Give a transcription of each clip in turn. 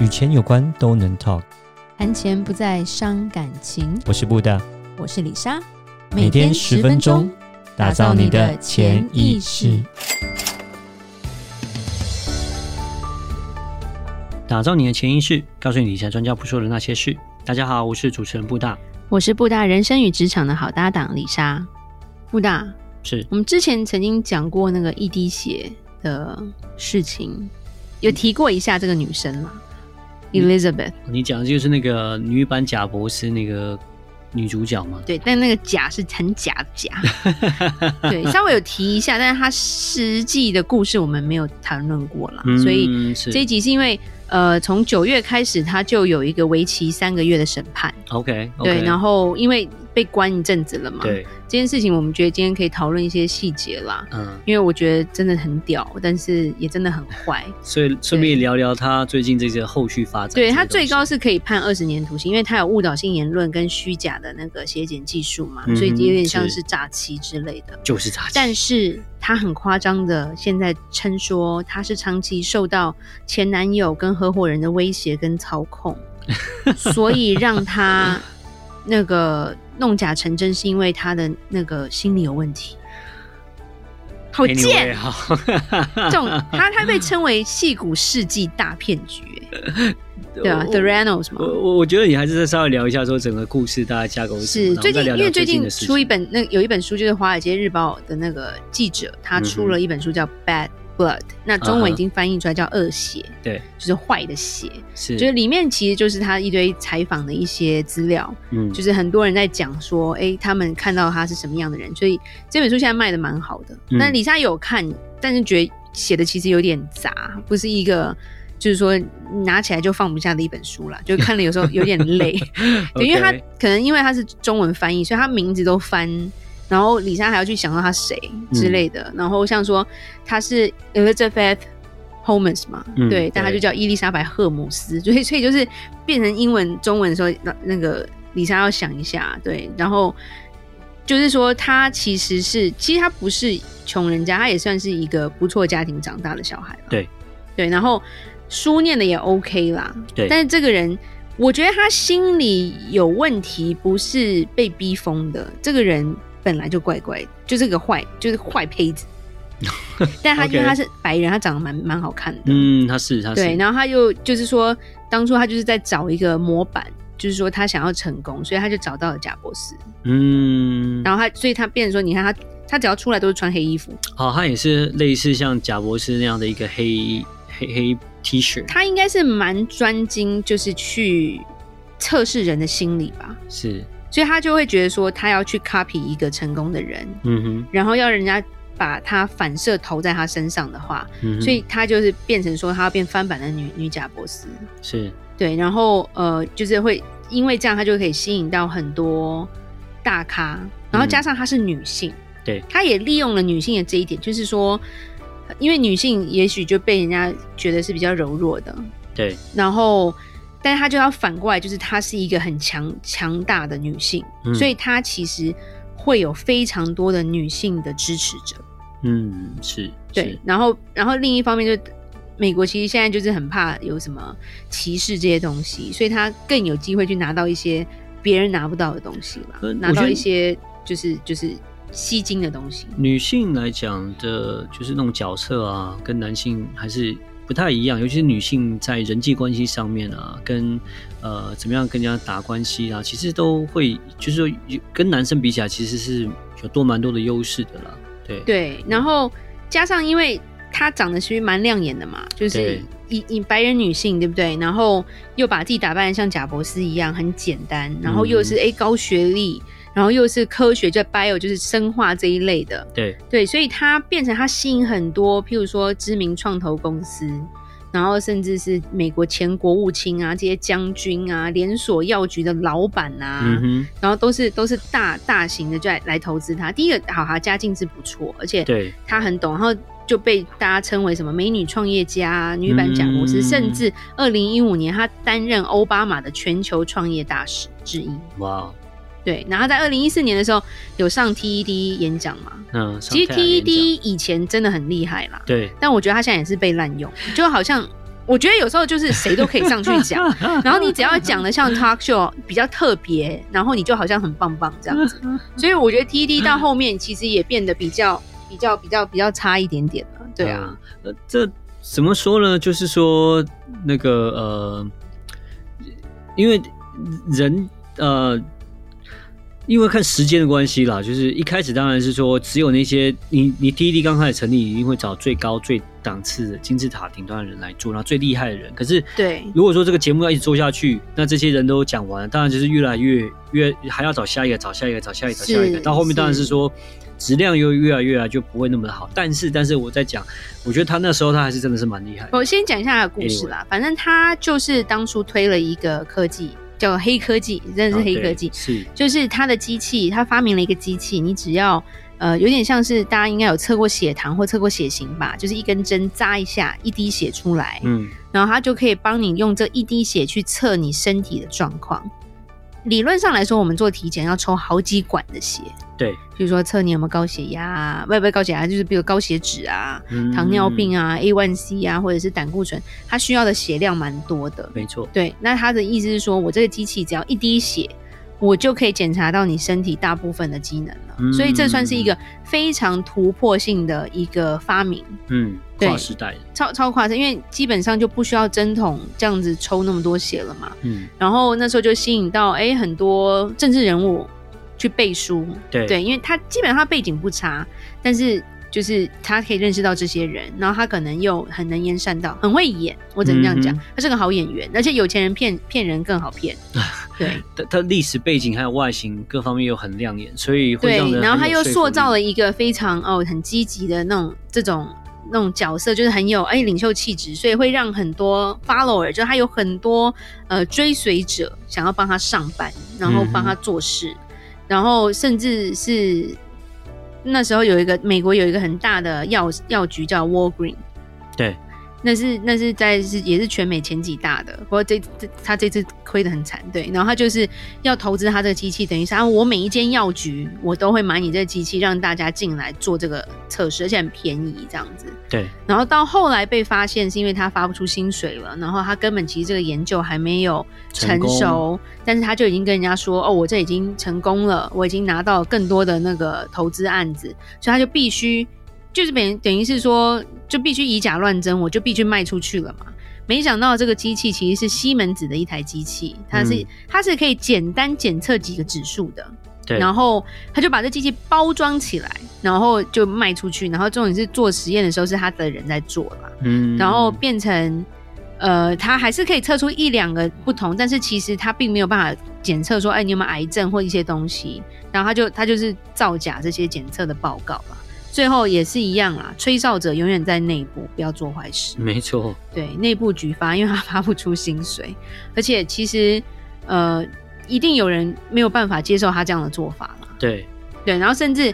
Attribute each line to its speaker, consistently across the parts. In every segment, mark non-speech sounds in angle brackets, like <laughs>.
Speaker 1: 与钱有关都能 talk，
Speaker 2: 谈钱不再伤感情。
Speaker 1: 我是布大，
Speaker 2: 我是李莎，
Speaker 1: 每天十分钟，打造你的潜意识，打造你的潜意识，告诉你理财专家不说的那些事。大家好，我是主持人布大，
Speaker 2: 我是布大人生与职场的好搭档李莎。布大，
Speaker 1: 是。
Speaker 2: 我们之前曾经讲过那个一滴血的事情，有提过一下这个女生嘛？Elizabeth，
Speaker 1: 你讲的就是那个女版贾博士那个女主角吗？
Speaker 2: 对，但那个假是很假的假，<laughs> 对，稍微有提一下，但是她实际的故事我们没有谈论过啦，嗯、所以这一集是因为呃，从九月开始，他就有一个为期三个月的审判。
Speaker 1: OK，, okay.
Speaker 2: 对，然后因为。被关一阵子了嘛？
Speaker 1: 对，
Speaker 2: 这件事情我们觉得今天可以讨论一些细节啦。嗯，因为我觉得真的很屌，但是也真的很坏。<laughs>
Speaker 1: 所以顺便聊聊他最近这些后续发展。
Speaker 2: 对，他最高是可以判二十年徒刑，因为他有误导性言论跟虚假的那个写检技术嘛，嗯、所以有点像是诈欺之类的。
Speaker 1: 就是诈欺。
Speaker 2: 但是他很夸张的，现在称说他是长期受到前男友跟合伙人的威胁跟操控，<laughs> 所以让他那个。弄假成真是因为他的那个心理有问题，好贱 <laughs> 这种他他被称为戏骨世纪大骗局，<laughs> 对啊，The Reynolds 嘛。
Speaker 1: 我我觉得你还是再稍微聊一下说整个故事大概架构是，
Speaker 2: 是最近因为最近出一本那有一本书就是《华尔街日报》的那个记者他出了一本书叫《Bad》。Blood，那中文已经翻译出来叫恶血，
Speaker 1: 啊、对，
Speaker 2: 就是坏的血，
Speaker 1: 是，
Speaker 2: 就是里面其实就是他一堆采访的一些资料，嗯，就是很多人在讲说，哎、欸，他们看到他是什么样的人，所以这本书现在卖的蛮好的。那、嗯、里莎有看，但是觉得写的其实有点杂，不是一个就是说拿起来就放不下的一本书啦，就看了有时候有点累，<laughs> 对，因为他可能因为他是中文翻译，所以他名字都翻。然后李莎还要去想到他谁之类的，嗯、然后像说他是 Elizabeth Holmes 嘛，嗯、对，但他就叫伊丽莎白·赫姆斯，<laughs> 所以所以就是变成英文中文的时候，那那个李莎要想一下，对，然后就是说他其实是，其实他不是穷人家，他也算是一个不错家庭长大的小孩，
Speaker 1: 对。
Speaker 2: 对，然后书念的也 OK 啦，
Speaker 1: 对，
Speaker 2: 但是这个人，我觉得他心里有问题，不是被逼疯的，这个人。本来就怪怪的，就是个坏，就是坏胚子。<laughs> 但他因为他是白人，他长得蛮蛮好看的。
Speaker 1: 嗯，他是他是。
Speaker 2: 对，然后他又就是说，当初他就是在找一个模板，就是说他想要成功，所以他就找到了贾博士。嗯，然后他，所以他变成说，你看他，他只要出来都是穿黑衣服。
Speaker 1: 好，他也是类似像贾博士那样的一个黑黑黑 T 恤。
Speaker 2: 他应该是蛮专精，就是去测试人的心理吧。
Speaker 1: 是。
Speaker 2: 所以他就会觉得说，他要去 copy 一个成功的人，嗯哼，然后要人家把他反射投在他身上的话，嗯哼，所以他就是变成说，他要变翻版的女女贾博士，
Speaker 1: 是。
Speaker 2: 对，然后呃，就是会因为这样，他就可以吸引到很多大咖，然后加上她是女性，嗯、
Speaker 1: 对，
Speaker 2: 她也利用了女性的这一点，就是说，因为女性也许就被人家觉得是比较柔弱的，
Speaker 1: 对，
Speaker 2: 然后。但是她就要反过来，就是她是一个很强强大的女性，嗯、所以她其实会有非常多的女性的支持者。
Speaker 1: 嗯，是，
Speaker 2: 对。
Speaker 1: 是
Speaker 2: 然后，然后另一方面，就美国其实现在就是很怕有什么歧视这些东西，所以她更有机会去拿到一些别人拿不到的东西吧，嗯、拿到一些就是就是吸睛的东西。
Speaker 1: 女性来讲的，就是那种角色啊，跟男性还是。不太一样，尤其是女性在人际关系上面啊，跟呃怎么样跟人家打关系啊，其实都会就是说跟男生比起来，其实是有多蛮多的优势的啦。对
Speaker 2: 对，然后加上因为她长得其实蛮亮眼的嘛，就是以以白人女性对不对？然后又把自己打扮得像贾博斯一样很简单，然后又是哎、嗯、高学历。然后又是科学，就 bio 就是生化这一类的，
Speaker 1: 对
Speaker 2: 对，所以它变成它吸引很多，譬如说知名创投公司，然后甚至是美国前国务卿啊，这些将军啊，连锁药局的老板啊，然后都是都是大大型的就来来投资他。第一个，好，他家境是不错，而且对他很懂，然后就被大家称为什么美女创业家、女版贾伯斯，嗯、甚至二零一五年他担任奥巴马的全球创业大使之一。哇。对，然后在二零一四年的时候有上 TED 演讲嘛？嗯，其实 TED 以前真的很厉害啦。
Speaker 1: 对，
Speaker 2: 但我觉得他现在也是被滥用，就好像我觉得有时候就是谁都可以上去讲，<laughs> 然后你只要讲的像 talk show 比较特别，然后你就好像很棒棒这样子。<laughs> 所以我觉得 TED 到后面其实也变得比较比较比较比较差一点点了。对啊，
Speaker 1: 呃，这怎么说呢？就是说那个呃，因为人呃。因为看时间的关系啦，就是一开始当然是说，只有那些你你 TED 刚开始成立，一定会找最高最档次的金字塔顶端的人来做，然后最厉害的人。可是，对，如果说这个节目要一直做下去，那这些人都讲完了，当然就是越来越越还要找下一个，找下一个，找下一个，找下一个。到后面当然是说质量又越来越来就不会那么的好。但是，但是我在讲，我觉得他那时候他还是真的是蛮厉害。
Speaker 2: 我先讲一下他的故事啦，反正他就是当初推了一个科技。叫黑科技，真的是黑科技，是。就是他的机器，他发明了一个机器，你只要呃，有点像是大家应该有测过血糖或测过血型吧，就是一根针扎一下，一滴血出来，嗯，然后他就可以帮你用这一滴血去测你身体的状况。理论上来说，我们做体检要抽好几管的血，
Speaker 1: 对，
Speaker 2: 比如说测你有没有高血压啊，不不高血压，就是比如高血脂啊、嗯、糖尿病啊、A1C 啊，或者是胆固醇，它需要的血量蛮多的，
Speaker 1: 没错。
Speaker 2: 对，那他的意思是说，我这个机器只要一滴血。我就可以检查到你身体大部分的机能了，嗯，所以这算是一个非常突破性的一个发明。
Speaker 1: 嗯，跨时代，
Speaker 2: 超超跨时代，因为基本上就不需要针筒这样子抽那么多血了嘛。嗯，然后那时候就吸引到哎、欸、很多政治人物去背书。对对，因为他基本上他背景不差，但是。就是他可以认识到这些人，然后他可能又很能言善道，很会演。我只能这样讲，嗯，他是个好演员，而且有钱人骗骗人更好骗。<laughs> 对，
Speaker 1: 他他历史背景还有外形各方面又很亮眼，所以会
Speaker 2: 对。然后他又塑造了一个非常哦很积极的那种这种那种角色，就是很有哎领袖气质，所以会让很多 follower，就他有很多呃追随者想要帮他上班，然后帮他做事，嗯，然后甚至是。那时候有一个美国有一个很大的药药局叫 Walgreen，
Speaker 1: 对。
Speaker 2: 那是那是在是也是全美前几大的，不过这这他这次亏得很惨，对。然后他就是要投资他这个机器，等于是啊，我每一间药局我都会买你这个机器，让大家进来做这个测试，而且很便宜这样子。
Speaker 1: 对。
Speaker 2: 然后到后来被发现是因为他发不出薪水了，然后他根本其实这个研究还没有成熟，成但是他就已经跟人家说哦，我这已经成功了，我已经拿到更多的那个投资案子，所以他就必须。就是等于等于是说，就必须以假乱真，我就必须卖出去了嘛。没想到这个机器其实是西门子的一台机器，它是、嗯、它是可以简单检测几个指数的。对。然后他就把这机器包装起来，然后就卖出去。然后重点是做实验的时候是他的人在做了，嗯。然后变成呃，他还是可以测出一两个不同，但是其实他并没有办法检测说，哎，你有没有癌症或一些东西。然后他就他就是造假这些检测的报告吧。最后也是一样啦，吹哨者永远在内部，不要做坏事。
Speaker 1: 没错，
Speaker 2: 对，内部举发，因为他发不出薪水，而且其实呃，一定有人没有办法接受他这样的做法了。
Speaker 1: 对
Speaker 2: 对，然后甚至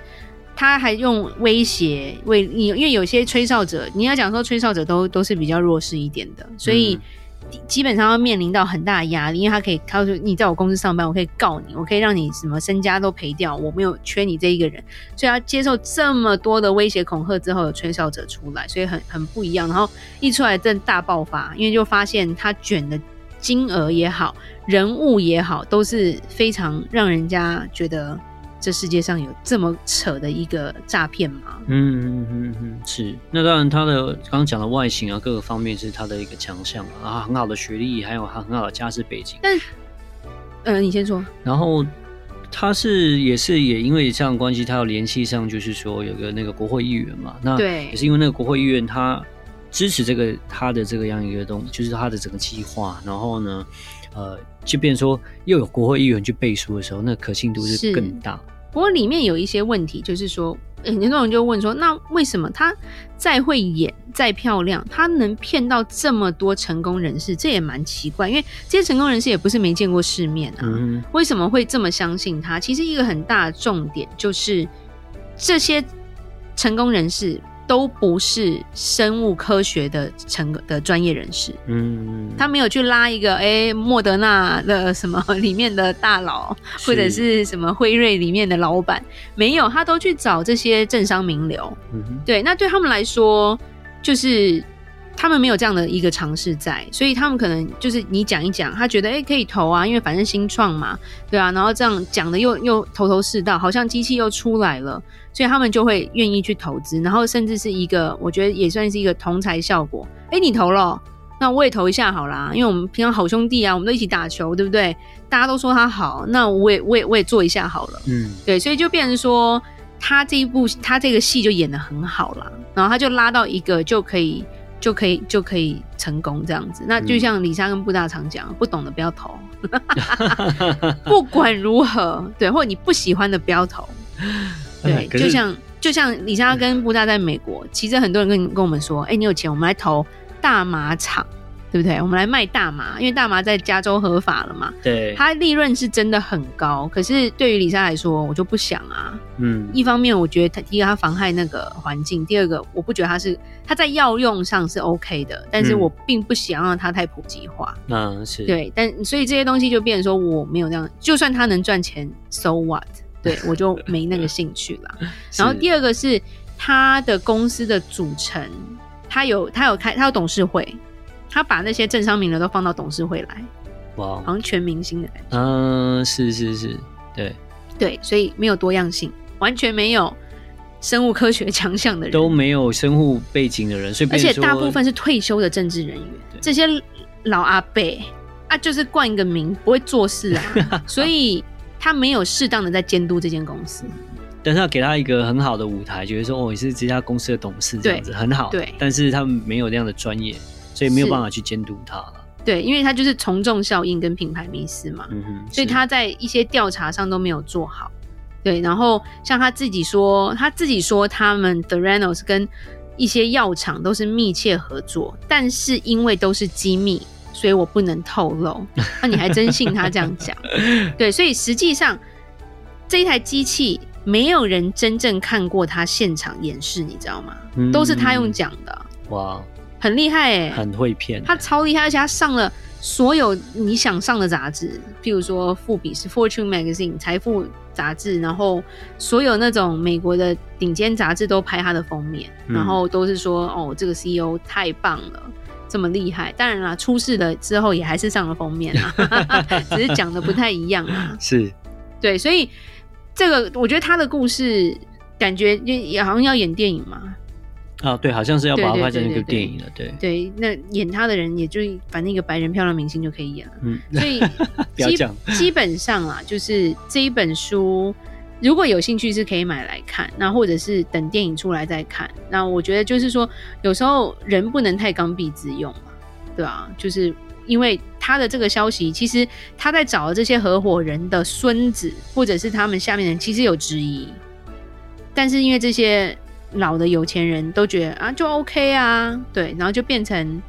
Speaker 2: 他还用威胁为你，因为有些吹哨者，你要讲说吹哨者都都是比较弱势一点的，所以。嗯基本上要面临到很大的压力，因为他可以，他说你在我公司上班，我可以告你，我可以让你什么身家都赔掉，我没有缺你这一个人，所以他接受这么多的威胁恐吓之后，有吹哨者出来，所以很很不一样。然后一出来真大爆发，因为就发现他卷的金额也好，人物也好，都是非常让人家觉得。这世界上有这么扯的一个诈骗吗？
Speaker 1: 嗯嗯嗯嗯，是。那当然，他的刚刚讲的外形啊，各个方面是他的一个强项啊，很好的学历，还有他很好的家世背景。
Speaker 2: 但，呃，你先说。
Speaker 1: 然后他是也是也因为这样的关系，他要联系上，就是说有个那个国会议员嘛。那对，也是因为那个国会议员他支持这个他的这个样一个东，就是他的整个计划。然后呢，呃，就变说又有国会议员去背书的时候，那可信度是更大。
Speaker 2: 不过里面有一些问题，就是说，很多人就问说，那为什么他再会演、再漂亮，他能骗到这么多成功人士？这也蛮奇怪，因为这些成功人士也不是没见过世面啊，嗯、为什么会这么相信他？其实一个很大的重点就是这些成功人士。都不是生物科学的成的专业人士，嗯，他没有去拉一个哎、欸，莫德纳的什么里面的大佬，或者是什么辉瑞里面的老板，没有，他都去找这些政商名流，嗯，对，那对他们来说，就是他们没有这样的一个尝试在，所以他们可能就是你讲一讲，他觉得哎、欸、可以投啊，因为反正新创嘛，对啊，然后这样讲的又又头头是道，好像机器又出来了，所以他们就会愿意去投资，然后甚至是一个我觉得也算是一个同财效果。哎、欸，你投了，那我也投一下好啦，因为我们平常好兄弟啊，我们都一起打球，对不对？大家都说他好，那我也我也我也做一下好了，嗯，对，所以就变成说他这一部他这个戏就演得很好啦，然后他就拉到一个就可以。就可以就可以成功这样子，那就像李莎跟布大常讲，不懂的不要投，<laughs> 不管如何，对，或者你不喜欢的不要投，<laughs> 对，就像就像李莎跟布大在美国，其实很多人跟跟我们说，哎、欸，你有钱，我们来投大马厂。对不对？我们来卖大麻，因为大麻在加州合法了嘛。
Speaker 1: 对，
Speaker 2: 它利润是真的很高。可是对于李莎来说，我就不想啊。嗯，一方面我觉得它第一个它妨害那个环境，第二个我不觉得它是它在药用上是 OK 的，但是我并不想让它太普及化。
Speaker 1: 嗯，是。
Speaker 2: 对，但所以这些东西就变成说我没有那样，就算它能赚钱，so what？对我就没那个兴趣了。<laughs> 然后第二个是它的公司的组成，它有它有开它有董事会。他把那些政商名流都放到董事会来，哇，好像全明星的感觉。
Speaker 1: 嗯，是是是，对。
Speaker 2: 对，所以没有多样性，完全没有生物科学强项的人，
Speaker 1: 都没有生物背景的人，所以
Speaker 2: 而且大部分是退休的政治人员，这些老阿伯啊，就是冠一个名，不会做事啊，<laughs> 所以他没有适当的在监督这间公司。
Speaker 1: 但是要给他一个很好的舞台，觉得说哦，你是这家公司的董事这样子很好，
Speaker 2: 对，
Speaker 1: 但是他们没有那样的专业。所以没有办法去监督他了。
Speaker 2: 对，因为他就是从众效应跟品牌迷失嘛，嗯哼，所以他在一些调查上都没有做好。对，然后像他自己说，他自己说他们 Theranos 跟一些药厂都是密切合作，但是因为都是机密，所以我不能透露。<laughs> 那你还真信他这样讲？对，所以实际上这一台机器没有人真正看过他现场演示，你知道吗？嗯、都是他用讲的。哇。很厉害哎、欸，
Speaker 1: 很会骗，
Speaker 2: 他超厉害，而且他上了所有你想上的杂志，譬如说富比士 （Fortune Magazine） 财富杂志，然后所有那种美国的顶尖杂志都拍他的封面，嗯、然后都是说哦，这个 CEO 太棒了，这么厉害。当然啦，出事了之后也还是上了封面啊，<laughs> 只是讲的不太一样啊。
Speaker 1: 是，对，
Speaker 2: 所以这个我觉得他的故事感觉也也好像要演电影嘛。
Speaker 1: 啊，对，好像是要把它拍成一个电影了，对。
Speaker 2: 对，那演他的人也就反正一个白人漂亮明星就可以演了，嗯，所以 <laughs>
Speaker 1: 不要讲
Speaker 2: 基本上啊，就是这一本书，如果有兴趣是可以买来看，那或者是等电影出来再看。那我觉得就是说，有时候人不能太刚愎自用嘛，对啊，就是因为他的这个消息，其实他在找的这些合伙人的孙子，或者是他们下面的人，其实有质疑，但是因为这些。老的有钱人都觉得啊，就 OK 啊，对，然后就变成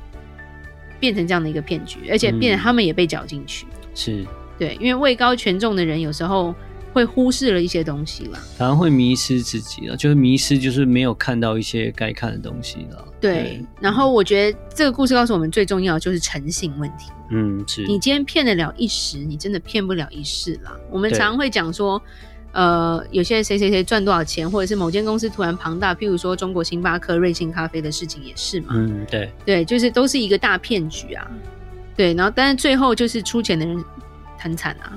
Speaker 2: 变成这样的一个骗局，而且变成他们也被搅进去，
Speaker 1: 嗯、是
Speaker 2: 对，因为位高权重的人有时候会忽视了一些东西了，
Speaker 1: 反而会迷失自己了，就是迷失，就是没有看到一些该看的东西了。
Speaker 2: 对，对，然后我觉得这个故事告诉我们最重要的就是诚信问题。
Speaker 1: 嗯，是
Speaker 2: 你今天骗得了一时，你真的骗不了一世了。我们常常会讲说。呃，有些谁谁谁赚多少钱，或者是某间公司突然庞大，譬如说中国星巴克、瑞幸咖啡的事情也是嘛。
Speaker 1: 嗯，对，
Speaker 2: 对，就是都是一个大骗局啊。对，然后但是最后就是出钱的人 <laughs> 很惨啊。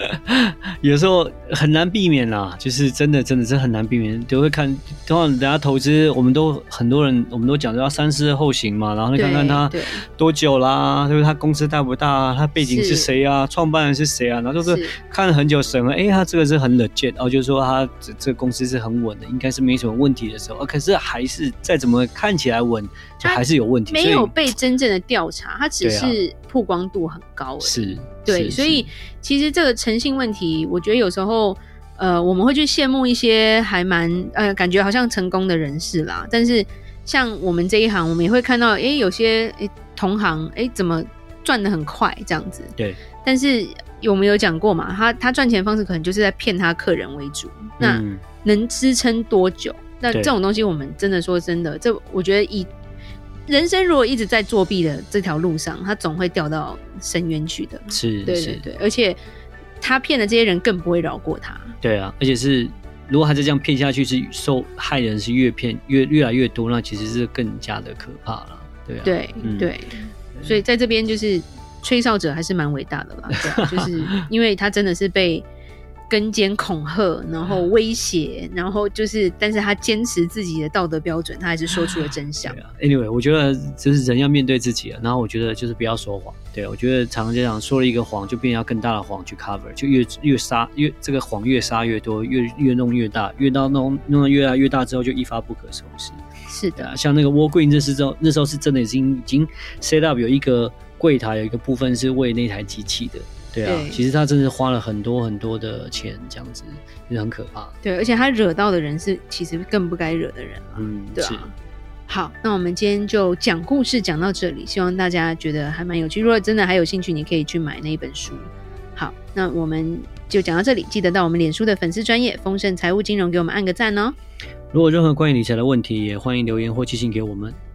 Speaker 2: <laughs>
Speaker 1: 有时候很难避免啦，就是真的，真的是很难避免。都会看，通常人家投资，我们都很多人，我们都讲要三思后行嘛。然后你看看他多久啦，对不对？他公司大不大？他背景是谁啊？创办人是谁啊？然后就是看了很久，审核，哎，他这个是很 legit，然后就是说他这这个公司是很稳的，应该是没什么问题的时候，可是还是再怎么看起来稳，就还是有问题。
Speaker 2: 没有被真正的调查，他只是曝光度很高。
Speaker 1: 是。
Speaker 2: 对，所以其实这个诚信问题，我觉得有时候，呃，我们会去羡慕一些还蛮呃，感觉好像成功的人士啦。但是像我们这一行，我们也会看到，哎，有些哎同行，哎，怎么赚的很快这样子？
Speaker 1: 对。
Speaker 2: 但是我们有讲过嘛？他他赚钱方式可能就是在骗他客人为主，那能支撑多久？那这种东西，我们真的说真的，这我觉得以。人生如果一直在作弊的这条路上，他总会掉到深渊去的。
Speaker 1: 是，
Speaker 2: 对对对，而且他骗的这些人更不会饶过他。
Speaker 1: 对啊，而且是如果他再这样骗下去，是受害人是越骗越越来越多，那其实是更加的可怕了。对啊，
Speaker 2: 对、嗯、对，所以在这边就是吹哨者还是蛮伟大的啦，对啊，就是因为他真的是被。跟监恐吓，然后威胁，然后就是，但是他坚持自己的道德标准，他还是说出了真相。<laughs>
Speaker 1: 啊，Anyway，我觉得就是人要面对自己，然后我觉得就是不要说谎。对，我觉得常常这样说了一个谎，就变要更大的谎去 cover，就越越撒越这个谎越撒越多，越越弄越大，越到弄弄得越来越大之后，就一发不可收拾。
Speaker 2: 是的，啊、
Speaker 1: 像那个 Walgreens 这时候，那时候是真的已经已经 set up 有一个柜台，有一个部分是为那台机器的。对啊，对，其实他真的花了很多很多的钱，这样子就很可怕。
Speaker 2: 对，而且他惹到的人是其实更不该惹的人嘛。嗯，对啊。好，那我们今天就讲故事讲到这里，希望大家觉得还蛮有趣。如果真的还有兴趣，你可以去买那一本书。好，那我们就讲到这里，记得到我们脸书的粉丝专业丰盛财务金融给我们按个赞哦。
Speaker 1: 如果任何关于理财的问题，也欢迎留言或寄信给我们。